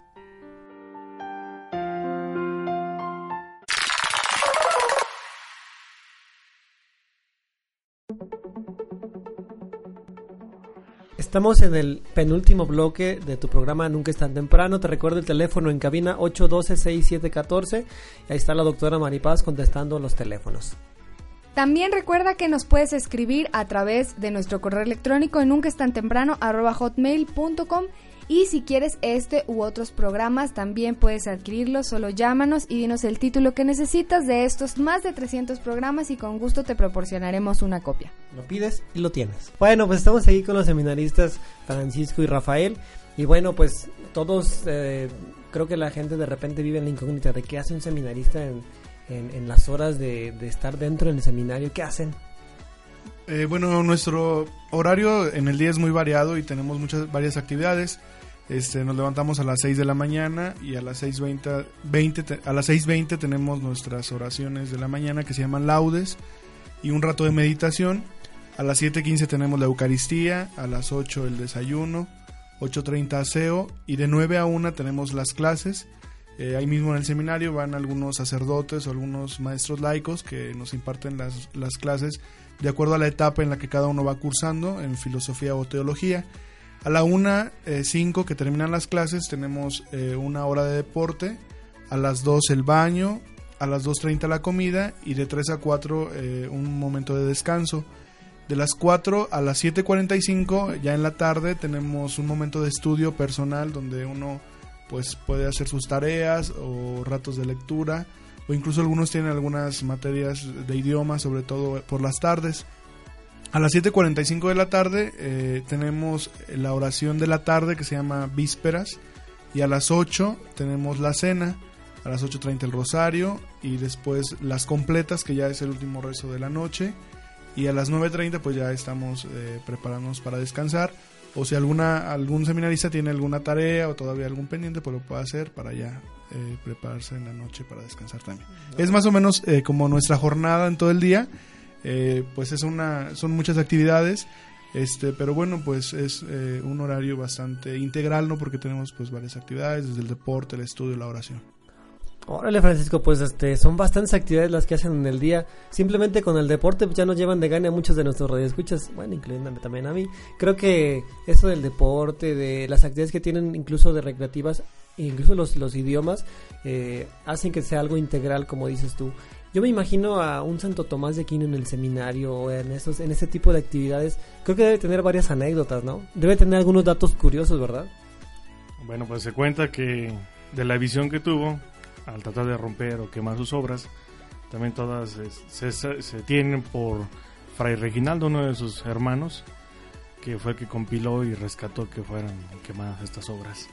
Estamos en el penúltimo bloque de tu programa Nunca es tan temprano. Te recuerdo el teléfono en cabina 812-6714. Ahí está la doctora Maripaz contestando los teléfonos. También recuerda que nos puedes escribir a través de nuestro correo electrónico en nunca es tan temprano hotmail.com y si quieres este u otros programas, también puedes adquirirlos. Solo llámanos y dinos el título que necesitas de estos más de 300 programas y con gusto te proporcionaremos una copia. Lo pides y lo tienes. Bueno, pues estamos aquí con los seminaristas Francisco y Rafael. Y bueno, pues todos, eh, creo que la gente de repente vive en la incógnita de qué hace un seminarista en, en, las horas de, de, estar dentro del seminario. ¿Qué hacen? Eh, bueno, nuestro horario en el día es muy variado y tenemos muchas varias actividades. Este, nos levantamos a las 6 de la mañana y a las 6.20 20, a las 6.20 tenemos nuestras oraciones de la mañana que se llaman laudes y un rato de meditación. A las 7.15 tenemos la Eucaristía, a las 8 el desayuno, 8.30 aseo y de 9 a 1 tenemos las clases. Eh, ahí mismo en el seminario van algunos sacerdotes o algunos maestros laicos que nos imparten las, las clases de acuerdo a la etapa en la que cada uno va cursando en filosofía o teología. A la 1.05 eh, que terminan las clases tenemos eh, una hora de deporte, a las 2 el baño, a las 2.30 la comida y de 3 a 4 eh, un momento de descanso. De las 4 a las 7.45 ya en la tarde tenemos un momento de estudio personal donde uno pues puede hacer sus tareas o ratos de lectura o incluso algunos tienen algunas materias de idioma sobre todo por las tardes. A las 7.45 de la tarde eh, tenemos la oración de la tarde que se llama Vísperas Y a las 8 tenemos la cena, a las 8.30 el rosario y después las completas, que ya es el último rezo de la noche. Y a las 9.30 pues ya estamos eh, preparándonos para descansar. O si alguna, algún seminarista tiene alguna tarea o todavía algún pendiente, pues lo puede hacer para ya eh, prepararse en la noche para descansar también. Es más o menos eh, como nuestra jornada en todo el día. Eh, pues es una, son muchas actividades. Este, pero bueno, pues es un horario bastante integral, ¿no? Porque tenemos pues varias actividades, desde el deporte, el estudio, la oración. Órale, Francisco, pues este, son bastantes actividades las que hacen en el día. Simplemente con el deporte pues, ya nos llevan de gana a muchos de nuestros radioescuchas, bueno, incluyéndome también a mí. Creo que eso del deporte, de las actividades que tienen incluso de recreativas, incluso los, los idiomas, eh, hacen que sea algo integral, como dices tú. Yo me imagino a un Santo Tomás de Aquino en el seminario o en esos, en ese tipo de actividades. Creo que debe tener varias anécdotas, ¿no? Debe tener algunos datos curiosos, ¿verdad? Bueno, pues se cuenta que de la visión que tuvo al tratar de romper o quemar sus obras, también todas se, se, tienen por Fray Reginaldo, uno de sus hermanos, que fue el que compiló y rescató que fueran quemadas estas obras.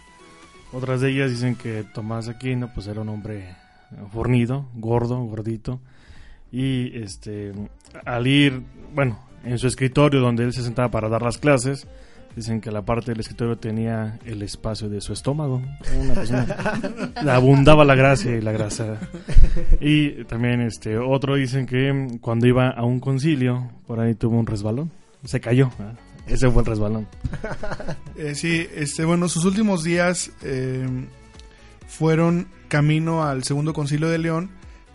Otras de ellas dicen que Tomás Aquino pues era un hombre fornido, gordo, gordito. Y este, al ir, bueno, en su escritorio donde él se sentaba para dar las clases, dicen que la parte del escritorio tenía el espacio de su estómago. Una persona, [laughs] le abundaba la gracia y la grasa. Y también este, otro dicen que cuando iba a un concilio, por ahí tuvo un resbalón, se cayó. Ese fue el resbalón. [laughs] Eh, sí, este, bueno, sus últimos días eh, fueron camino al segundo concilio de León,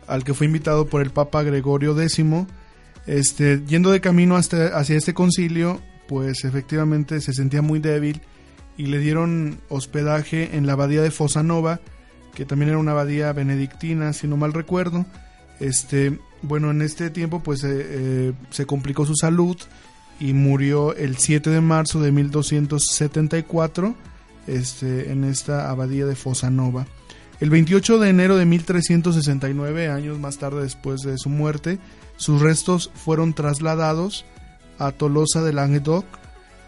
al que fue invitado por el Papa Gregorio X. Este, yendo de camino hasta, hacia este concilio, pues efectivamente se sentía muy débil y le dieron hospedaje en la abadía de Fosanova, que también era una abadía benedictina, si no mal recuerdo. Este, bueno, en este tiempo pues eh, se complicó su salud y murió el 7 de marzo de 1274 este, en esta abadía de Fosanova. El 28 de enero de 1369, años más tarde después de su muerte, sus restos fueron trasladados a Tolosa de Languedoc,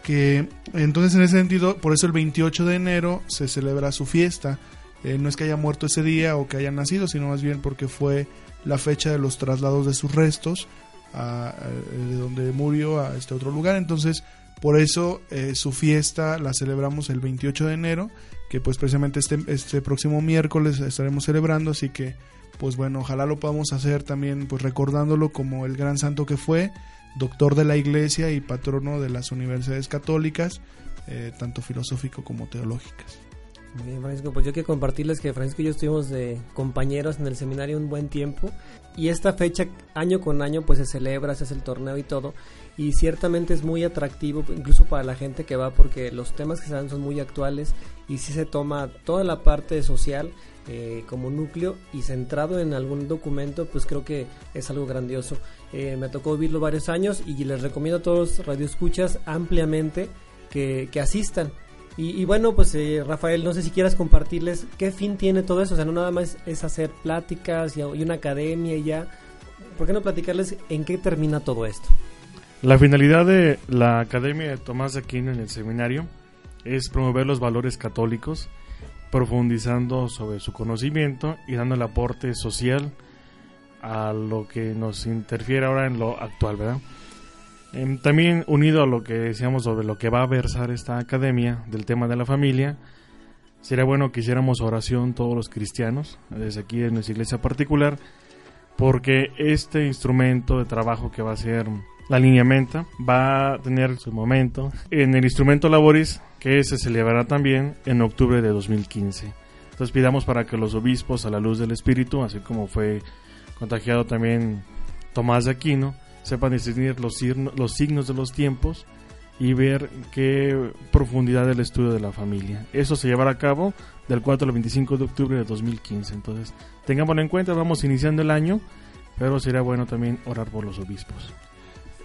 que entonces en ese sentido, por eso el 28 de enero se celebra su fiesta. Eh, no es que haya muerto ese día o que haya nacido, sino más bien porque fue la fecha de los traslados de sus restos de donde murió a este otro lugar. Entonces, por eso eh, su fiesta la celebramos el 28 de enero que pues precisamente este, este próximo miércoles estaremos celebrando, así que pues bueno, ojalá lo podamos hacer también pues recordándolo como el gran santo que fue, doctor de la iglesia y patrono de las universidades católicas, eh, tanto filosófico como teológicas. Muy bien, Francisco, pues yo quiero compartirles que Francisco y yo estuvimos de compañeros en el seminario un buen tiempo y esta fecha año con año pues se celebra, se hace el torneo y todo y ciertamente es muy atractivo incluso para la gente que va porque los temas que se dan son muy actuales y si se toma toda la parte social eh, como núcleo y centrado en algún documento pues creo que es algo grandioso. Eh, me tocó vivirlo varios años y les recomiendo a todos radioescuchas ampliamente que asistan y, bueno, pues eh, Rafael, no sé si quieras compartirles qué fin tiene todo eso. O sea, no nada más es hacer pláticas y, una academia y ya. ¿Por qué no platicarles en qué termina todo esto? La finalidad de la Academia de Tomás de en el seminario es promover los valores católicos, profundizando sobre su conocimiento y dando el aporte social a lo que nos interfiere ahora en lo actual, ¿verdad? Em, también unido a lo que decíamos sobre lo que va a versar esta academia del tema de la familia, sería bueno que hiciéramos oración todos los cristianos, desde aquí en nuestra iglesia particular, porque este instrumento de trabajo que va a ser la alineamiento va a tener su momento en el instrumento laboris que se celebrará también en octubre de 2015. Entonces pidamos para que los obispos a la luz del Espíritu, así como fue contagiado también Tomás de Aquino, sepan distinguir los, los signos de los tiempos y ver qué profundidad del estudio de la familia. Eso se llevará a cabo del 4 al 25 de octubre de 2015. Entonces, tengámoslo en cuenta, vamos iniciando el año, pero sería bueno también orar por los obispos.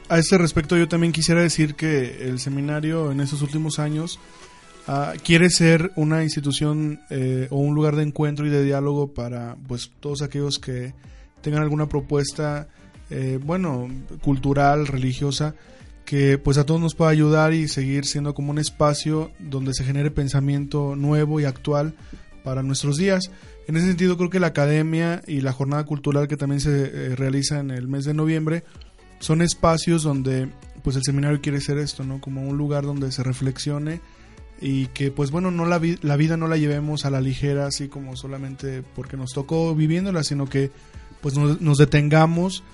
A este respecto, yo también quisiera decir que el seminario en estos últimos años ah, quiere ser una institución eh, o un lugar de encuentro y de diálogo para pues todos aquellos que tengan alguna propuesta eh, bueno, cultural, religiosa, que pues a todos nos pueda ayudar y seguir siendo como un espacio donde se genere pensamiento nuevo y actual para nuestros días. En ese sentido creo que la academia y la jornada cultural que también se eh, realiza en el mes de noviembre son espacios donde pues el seminario quiere ser esto, ¿no? Como un lugar donde se reflexione y que pues bueno, no la, la vida no la llevemos a la ligera así como solamente porque nos tocó viviéndola, sino que pues nos, detengamos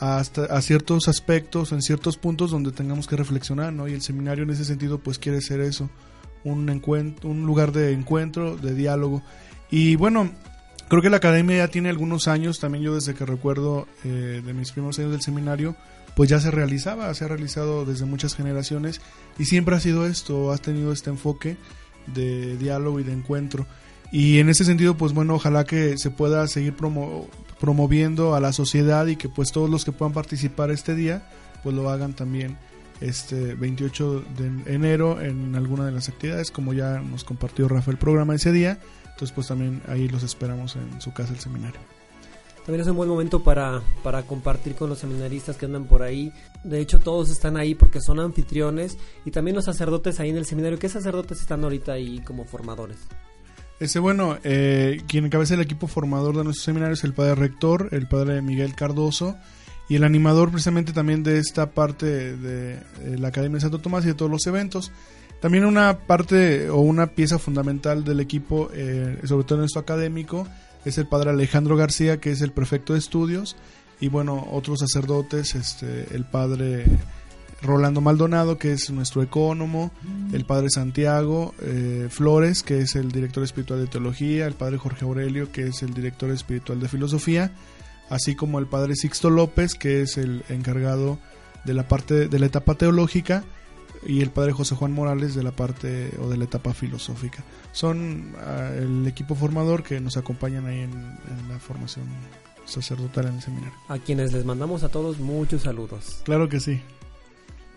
hasta a ciertos aspectos, en ciertos puntos donde tengamos que reflexionar, ¿no? Y el seminario en ese sentido pues quiere ser eso, un encuentro, un lugar de encuentro, de diálogo. Y bueno, creo que la academia ya tiene algunos años, también yo desde que recuerdo eh, de mis primeros años del seminario, pues ya se realizaba, se ha realizado desde muchas generaciones y siempre ha sido esto, has tenido este enfoque de diálogo y de encuentro. Y en ese sentido, pues bueno, ojalá que se pueda seguir promoviendo a la sociedad y que pues todos los que puedan participar este día, pues lo hagan también este 28 de enero en alguna de las actividades, como ya nos compartió Rafael el programa ese día. Entonces pues también ahí los esperamos en su casa el seminario. También es un buen momento para, para compartir con los seminaristas que andan por ahí. De hecho, todos están ahí porque son anfitriones y también los sacerdotes ahí en el seminario. ¿Qué sacerdotes están ahorita ahí como formadores? Ese, bueno, eh, quien encabeza el equipo formador de nuestro seminario es el padre rector, el padre Miguel Cardoso, y el animador precisamente también de esta parte de, la Academia de Santo Tomás y de todos los eventos. También una parte o una pieza fundamental del equipo, eh, sobre todo en esto académico, es el padre Alejandro García, que es el prefecto de estudios, y bueno, otros sacerdotes, este, el padre Rolando Maldonado, que es nuestro ecónomo, el padre Santiago eh, Flores, que es el director espiritual de teología, el padre Jorge Aurelio, que es el director espiritual de filosofía, así como el padre Sixto López, que es el encargado de la parte de la etapa teológica, y el padre José Juan Morales de la parte o de la etapa filosófica. Son ah, el equipo formador que nos acompañan ahí en, la formación sacerdotal en el seminario. A quienes les mandamos a todos muchos saludos. Claro que sí.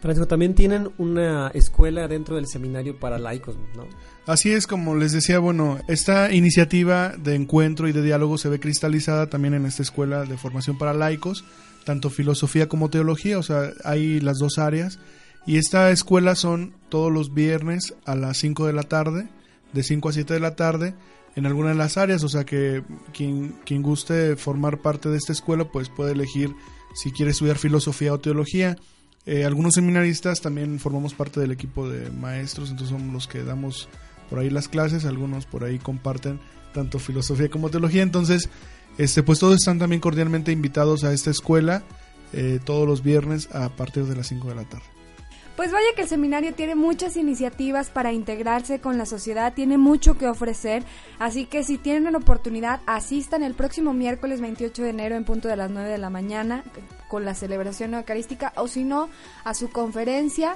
Francisco, también tienen una escuela dentro del seminario para laicos, ¿no? Así es, como les decía, bueno, esta iniciativa de encuentro y de diálogo se ve cristalizada también en esta escuela de formación para laicos, tanto filosofía como teología, o sea, hay las dos áreas y esta escuela son todos los viernes a las 5 de la tarde, de 5 a 7 de la tarde, en alguna de las áreas. O sea que quien, quien guste formar parte de esta escuela, pues puede elegir si quiere estudiar filosofía o teología. Eh, algunos seminaristas también formamos parte del equipo de maestros, entonces somos los que damos por ahí las clases, algunos por ahí comparten tanto filosofía como teología, entonces este pues todos están también cordialmente invitados a esta escuela eh, todos los viernes a partir de las 5 de la tarde. Pues vaya que el seminario tiene muchas iniciativas para integrarse con la sociedad, tiene mucho que ofrecer, así que si tienen la oportunidad, asistan el próximo miércoles 28 de enero en punto de las 9 de la mañana con la celebración eucarística o si no, a su conferencia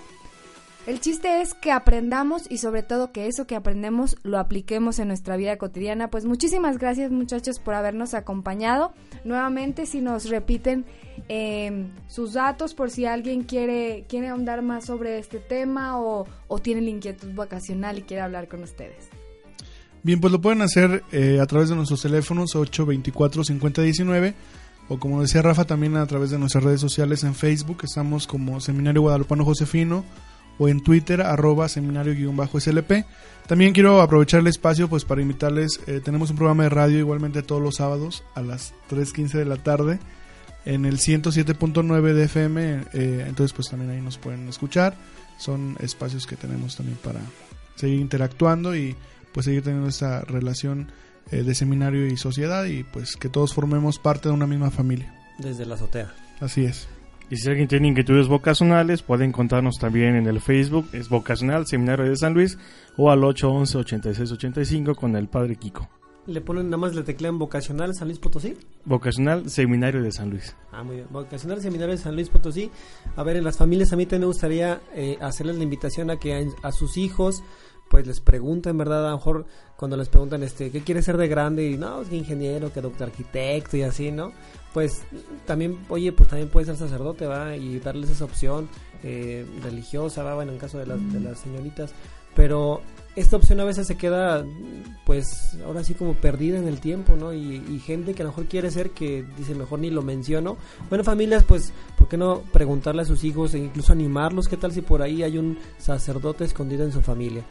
el chiste es que aprendamos y sobre todo que eso que aprendemos lo apliquemos en nuestra vida cotidiana. Pues muchísimas gracias muchachos por habernos acompañado. Nuevamente si nos repiten em, sus datos por si alguien quiere, quiere ahondar más sobre este tema o, tiene la inquietud vacacional y quiere hablar con ustedes. Bien, pues lo pueden hacer eh, a través de nuestros teléfonos 824-5019 o como decía Rafa también a través de nuestras redes sociales en Facebook. Estamos como Seminario Guadalupano Josefino o en Twitter arroba seminario-slp. También quiero aprovechar el espacio pues para invitarles, eh, tenemos un programa de radio igualmente todos los sábados a las 3.15 de la tarde en el 107.9 de FM, eh, entonces pues también ahí nos pueden escuchar. Son espacios que tenemos también para seguir interactuando y pues seguir teniendo esta relación eh, de seminario y sociedad y pues que todos formemos parte de una misma familia. Desde la azotea. Así es. Y si alguien tiene inquietudes vocacionales, pueden contarnos también en el Facebook, es Vocacional Seminario de San Luis, o al 811-8685 con el Padre Kiko. ¿Le ponen nada más, le teclean Vocacional San Luis Potosí? Vocacional Seminario de San Luis. Ah, muy bien. Vocacional Seminario de San Luis Potosí. A ver, en las familias a mí también me gustaría eh, hacerles la invitación a que a, sus hijos pues les pregunten, ¿verdad? A lo mejor cuando les preguntan, este, ¿qué quiere ser de grande? Y no, que ingeniero, que doctor arquitecto y así, ¿no? Pues también, oye, pues también puede ser sacerdote, va, y darles esa opción eh, religiosa, va, bueno, en caso de las, señoritas, pero esta opción a veces se queda pues ahora sí como perdida en el tiempo, ¿no? Y, gente que a lo mejor quiere ser que dice mejor ni lo menciono. Bueno, familias, pues, ¿por qué no preguntarle a sus hijos e incluso animarlos? ¿Qué tal si por ahí hay un sacerdote escondido en su familia?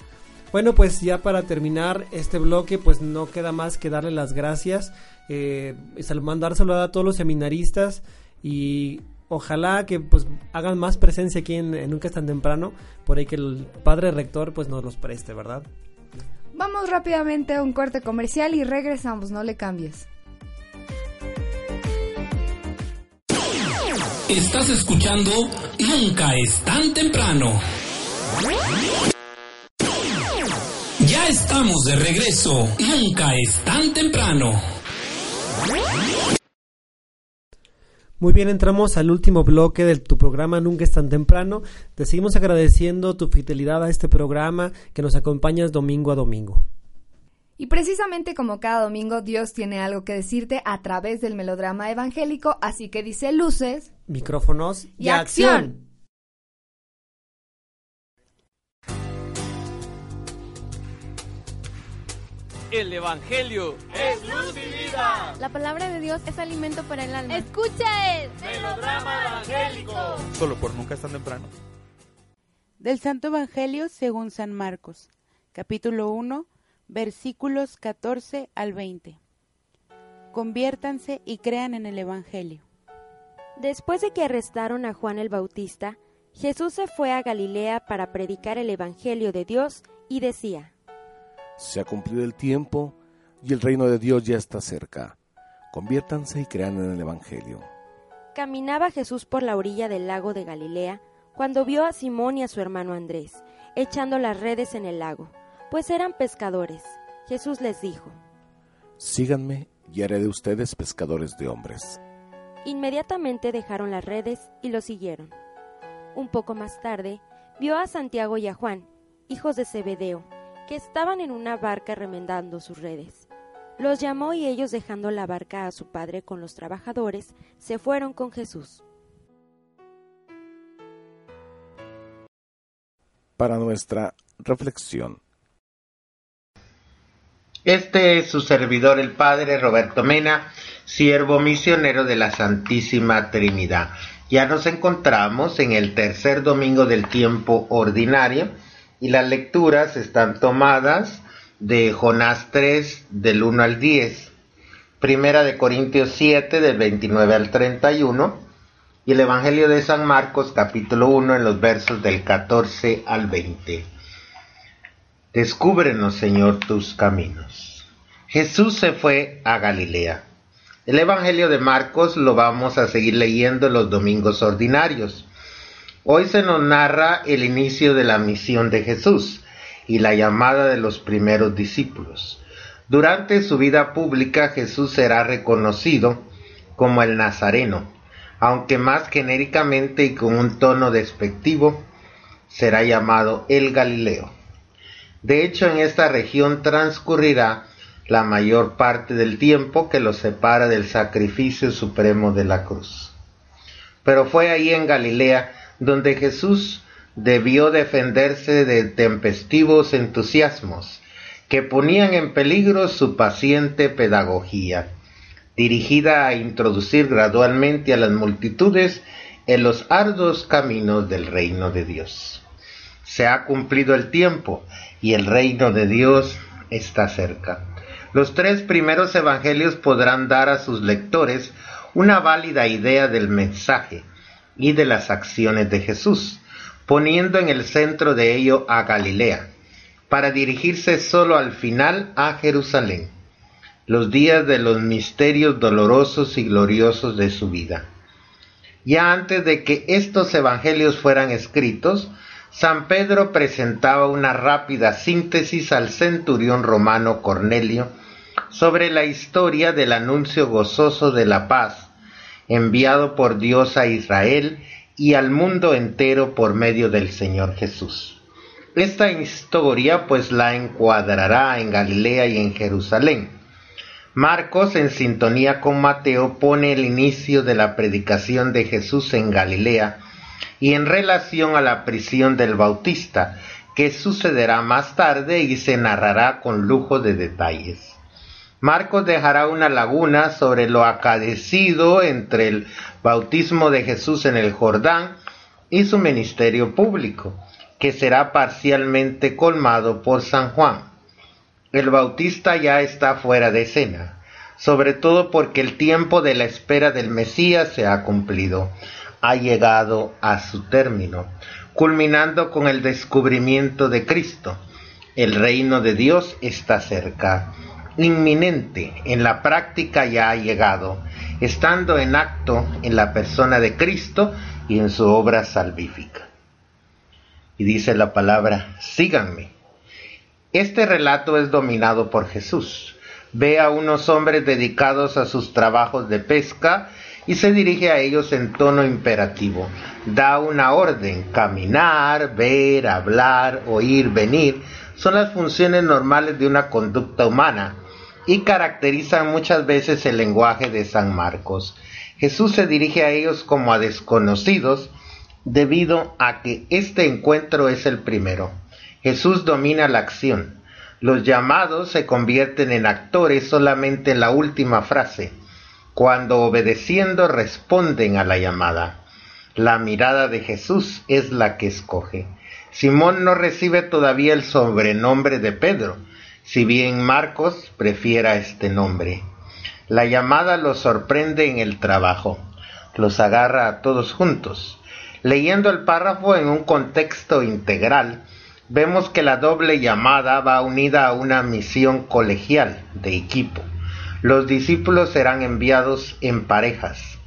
Bueno, pues ya para terminar este bloque, pues no queda más que darle las gracias, eh, mandar saludar a todos los seminaristas y ojalá que pues hagan más presencia aquí en, en Nunca es tan temprano, por ahí que el padre rector pues nos los preste, ¿verdad? Vamos rápidamente a un corte comercial y regresamos, no le cambies. Estás escuchando Nunca es tan temprano. Ya estamos de regreso. Nunca es tan temprano. Muy bien, entramos al último bloque de tu programa Nunca es tan temprano. Te seguimos agradeciendo tu fidelidad a este programa que nos acompañas domingo a domingo. Y precisamente como cada domingo Dios tiene algo que decirte a través del melodrama evangélico, así que dice luces, micrófonos y, acción. El Evangelio es luz y vida. La palabra de Dios es alimento para el alma. Escucha el melodrama evangélico. Solo por nunca es tan temprano. Del Santo Evangelio según San Marcos, capítulo 1, versículos 14 al 20. Conviértanse y crean en el Evangelio. Después de que arrestaron a Juan el Bautista, Jesús se fue a Galilea para predicar el Evangelio de Dios y decía, se ha cumplido el tiempo y el reino de Dios ya está cerca. Conviértanse y crean en el Evangelio. Caminaba Jesús por la orilla del lago de Galilea cuando vio a Simón y a su hermano Andrés echando las redes en el lago, pues eran pescadores. Jesús les dijo, Síganme y haré de ustedes pescadores de hombres. Inmediatamente dejaron las redes y lo siguieron. Un poco más tarde, vio a Santiago y a Juan, hijos de Zebedeo, que estaban en una barca remendando sus redes. Los llamó y ellos dejando la barca a su padre con los trabajadores, se fueron con Jesús. Para nuestra reflexión. Este es su servidor el Padre Roberto Mena, siervo misionero de la Santísima Trinidad. Ya nos encontramos en el tercer domingo del tiempo ordinario y las lecturas están tomadas de Jonás 3 del 1 al 10, Primera de Corintios 7 del 29 al 31 y el Evangelio de San Marcos capítulo 1 en los versos del 14 al 20. Descúbrenos, Señor, tus caminos. Jesús se fue a Galilea. El Evangelio de Marcos lo vamos a seguir leyendo los domingos ordinarios. Hoy se nos narra el inicio de la misión de Jesús y la llamada de los primeros discípulos. Durante su vida pública Jesús será reconocido como el Nazareno, aunque más genéricamente y con un tono despectivo será llamado el Galileo. De hecho, en esta región transcurrirá la mayor parte del tiempo que lo separa del sacrificio supremo de la cruz. Pero fue ahí en Galilea donde Jesús debió defenderse de tempestivos entusiasmos que ponían en peligro su paciente pedagogía, dirigida a introducir gradualmente a las multitudes en los arduos caminos del reino de Dios. Se ha cumplido el tiempo y el reino de Dios está cerca. Los tres primeros evangelios podrán dar a sus lectores una válida idea del mensaje, y de las acciones de Jesús, poniendo en el centro de ello a Galilea, para dirigirse sólo al final a Jerusalén, los días de los misterios dolorosos y gloriosos de su vida. Ya antes de que estos evangelios fueran escritos, San Pedro presentaba una rápida síntesis al centurión romano Cornelio sobre la historia del anuncio gozoso de la paz enviado por Dios a Israel y al mundo entero por medio del Señor Jesús. Esta historia pues la encuadrará en Galilea y en Jerusalén. Marcos, en sintonía con Mateo, pone el inicio de la predicación de Jesús en Galilea y en relación a la prisión del Bautista, que sucederá más tarde y se narrará con lujo de detalles. Marcos dejará una laguna sobre lo acaecido entre el bautismo de Jesús en el Jordán y su ministerio público, que será parcialmente colmado por San Juan. El bautista ya está fuera de escena, sobre todo porque el tiempo de la espera del Mesías se ha cumplido, ha llegado a su término, culminando con el descubrimiento de Cristo. El reino de Dios está cerca inminente en la práctica ya ha llegado, estando en acto en la persona de Cristo y en su obra salvífica. Y dice la palabra, síganme. Este relato es dominado por Jesús. Ve a unos hombres dedicados a sus trabajos de pesca y se dirige a ellos en tono imperativo. Da una orden, caminar, ver, hablar, oír, venir, son las funciones normales de una conducta humana y caracterizan muchas veces el lenguaje de San Marcos. Jesús se dirige a ellos como a desconocidos debido a que este encuentro es el primero. Jesús domina la acción. Los llamados se convierten en actores solamente en la última frase, cuando obedeciendo responden a la llamada. La mirada de Jesús es la que escoge. Simón no recibe todavía el sobrenombre de Pedro, si bien Marcos prefiera este nombre. La llamada los sorprende en el trabajo, los agarra a todos juntos. Leyendo el párrafo en un contexto integral, vemos que la doble llamada va unida a una misión colegial de equipo. Los discípulos serán enviados en parejas.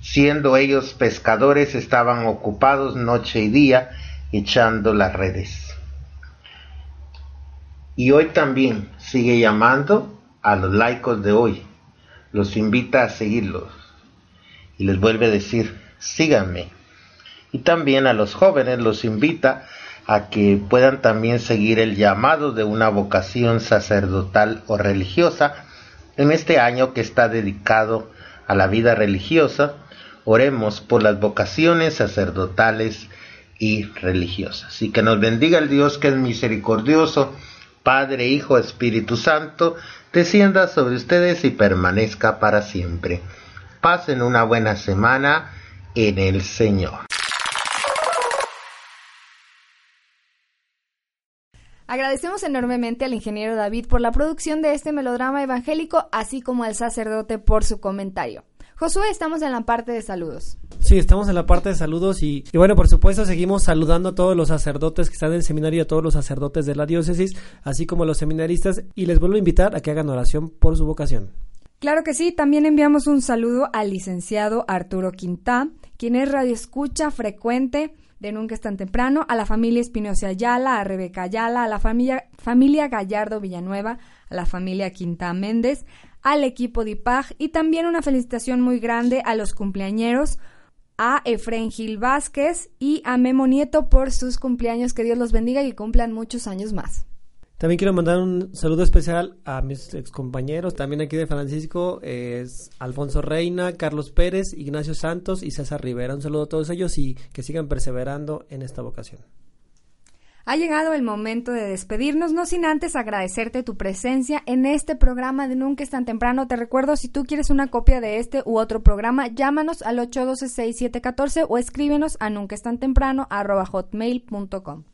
Siendo ellos pescadores, estaban ocupados noche y día echando las redes y hoy también sigue llamando a los laicos de hoy. Los invita a seguirlos y les vuelve a decir, síganme. Y también a los jóvenes los invita a que puedan también seguir el llamado de una vocación sacerdotal o religiosa en este año que está dedicado a la vida religiosa. Oremos por las vocaciones sacerdotales y religiosas. Y que nos bendiga el Dios que es misericordioso Padre, Hijo, Espíritu Santo, descienda sobre ustedes y permanezca para siempre. Pasen una buena semana en el Señor. Agradecemos enormemente al ingeniero David por la producción de este melodrama evangélico, así como al sacerdote por su comentario. Josué, estamos en la parte de saludos. Sí, estamos en la parte de saludos y, bueno, por supuesto seguimos saludando a todos los sacerdotes que están en el seminario a todos los sacerdotes de la diócesis, así como a los seminaristas y les vuelvo a invitar a que hagan oración por su vocación. Claro que sí, también enviamos un saludo al licenciado Arturo Quintá, quien es radioescucha frecuente de Nunca es tan temprano, a la familia Espinosa Ayala, a Rebeca Ayala, a la familia, familia Gallardo Villanueva, a la familia Quintá Méndez, al equipo de IPAG y también una felicitación muy grande a los cumpleañeros, a Efren Gil Vázquez y a Memo Nieto por sus cumpleaños. Que Dios los bendiga y cumplan muchos años más. También quiero mandar un saludo especial a mis excompañeros, también aquí de Francisco, es Alfonso Reina, Carlos Pérez, Ignacio Santos y César Rivera. Un saludo a todos ellos y que sigan perseverando en esta vocación. Ha llegado el momento de despedirnos, no sin antes agradecerte tu presencia en este programa de Nunca es tan temprano. Te recuerdo, si tú quieres una copia de este u otro programa, llámanos al 812-6714 o escríbenos a nunca es tan temprano hotmail.com.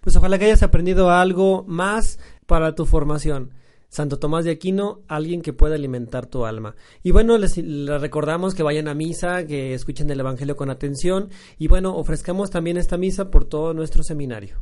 Pues ojalá que hayas aprendido algo más para tu formación. Santo Tomás de Aquino, alguien que pueda alimentar tu alma. Y bueno, les, les, recordamos que vayan a misa, que escuchen el Evangelio con atención y bueno, ofrezcamos también esta misa por todo nuestro seminario.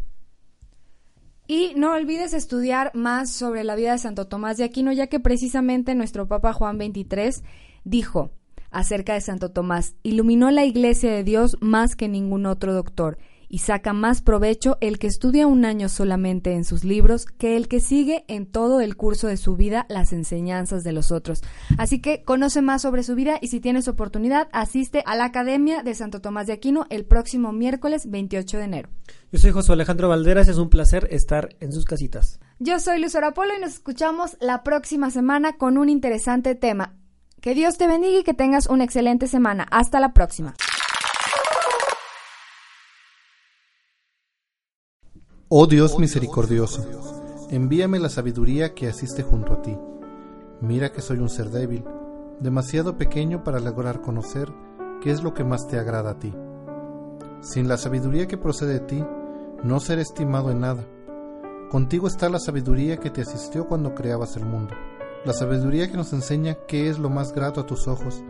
Y no olvides estudiar más sobre la vida de Santo Tomás de Aquino, ya que precisamente nuestro Papa Juan XXIII dijo acerca de Santo Tomás, iluminó la iglesia de Dios más que ningún otro doctor, y saca más provecho el que estudia un año solamente en sus libros que el que sigue en todo el curso de su vida las enseñanzas de los otros. Así que conoce más sobre su vida y si tienes oportunidad, asiste a la Academia de Santo Tomás de Aquino el próximo miércoles 28 de enero. Yo soy José Alejandro Valderas, es un placer estar en sus casitas. Yo soy Luz Polo y nos escuchamos la próxima semana con un interesante tema. Que Dios te bendiga y que tengas una excelente semana. Hasta la próxima. Oh Dios misericordioso, envíame la sabiduría que asiste junto a ti. Mira que soy un ser débil, demasiado pequeño para lograr conocer qué es lo que más te agrada a ti. Sin la sabiduría que procede de ti, no seré estimado en nada. Contigo está la sabiduría que te asistió cuando creabas el mundo, la sabiduría que nos enseña qué es lo más grato a tus ojos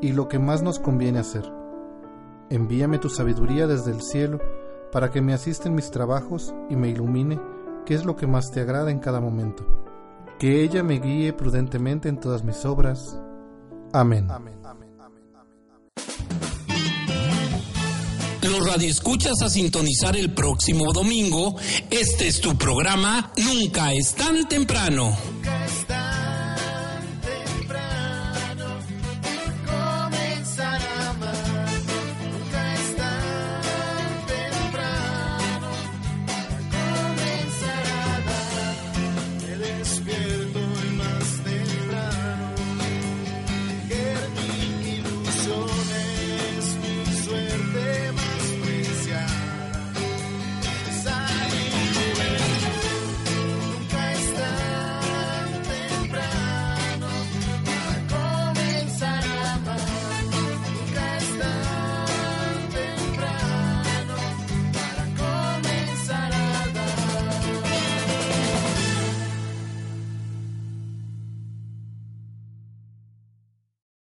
y lo que más nos conviene hacer. Envíame tu sabiduría desde el cielo para que me asista en mis trabajos y me ilumine qué es lo que más te agrada en cada momento. Que ella me guíe prudentemente en todas mis obras. Amén. Los radioescuchas a sintonizar el próximo domingo. Este es tu programa Nunca es tan temprano.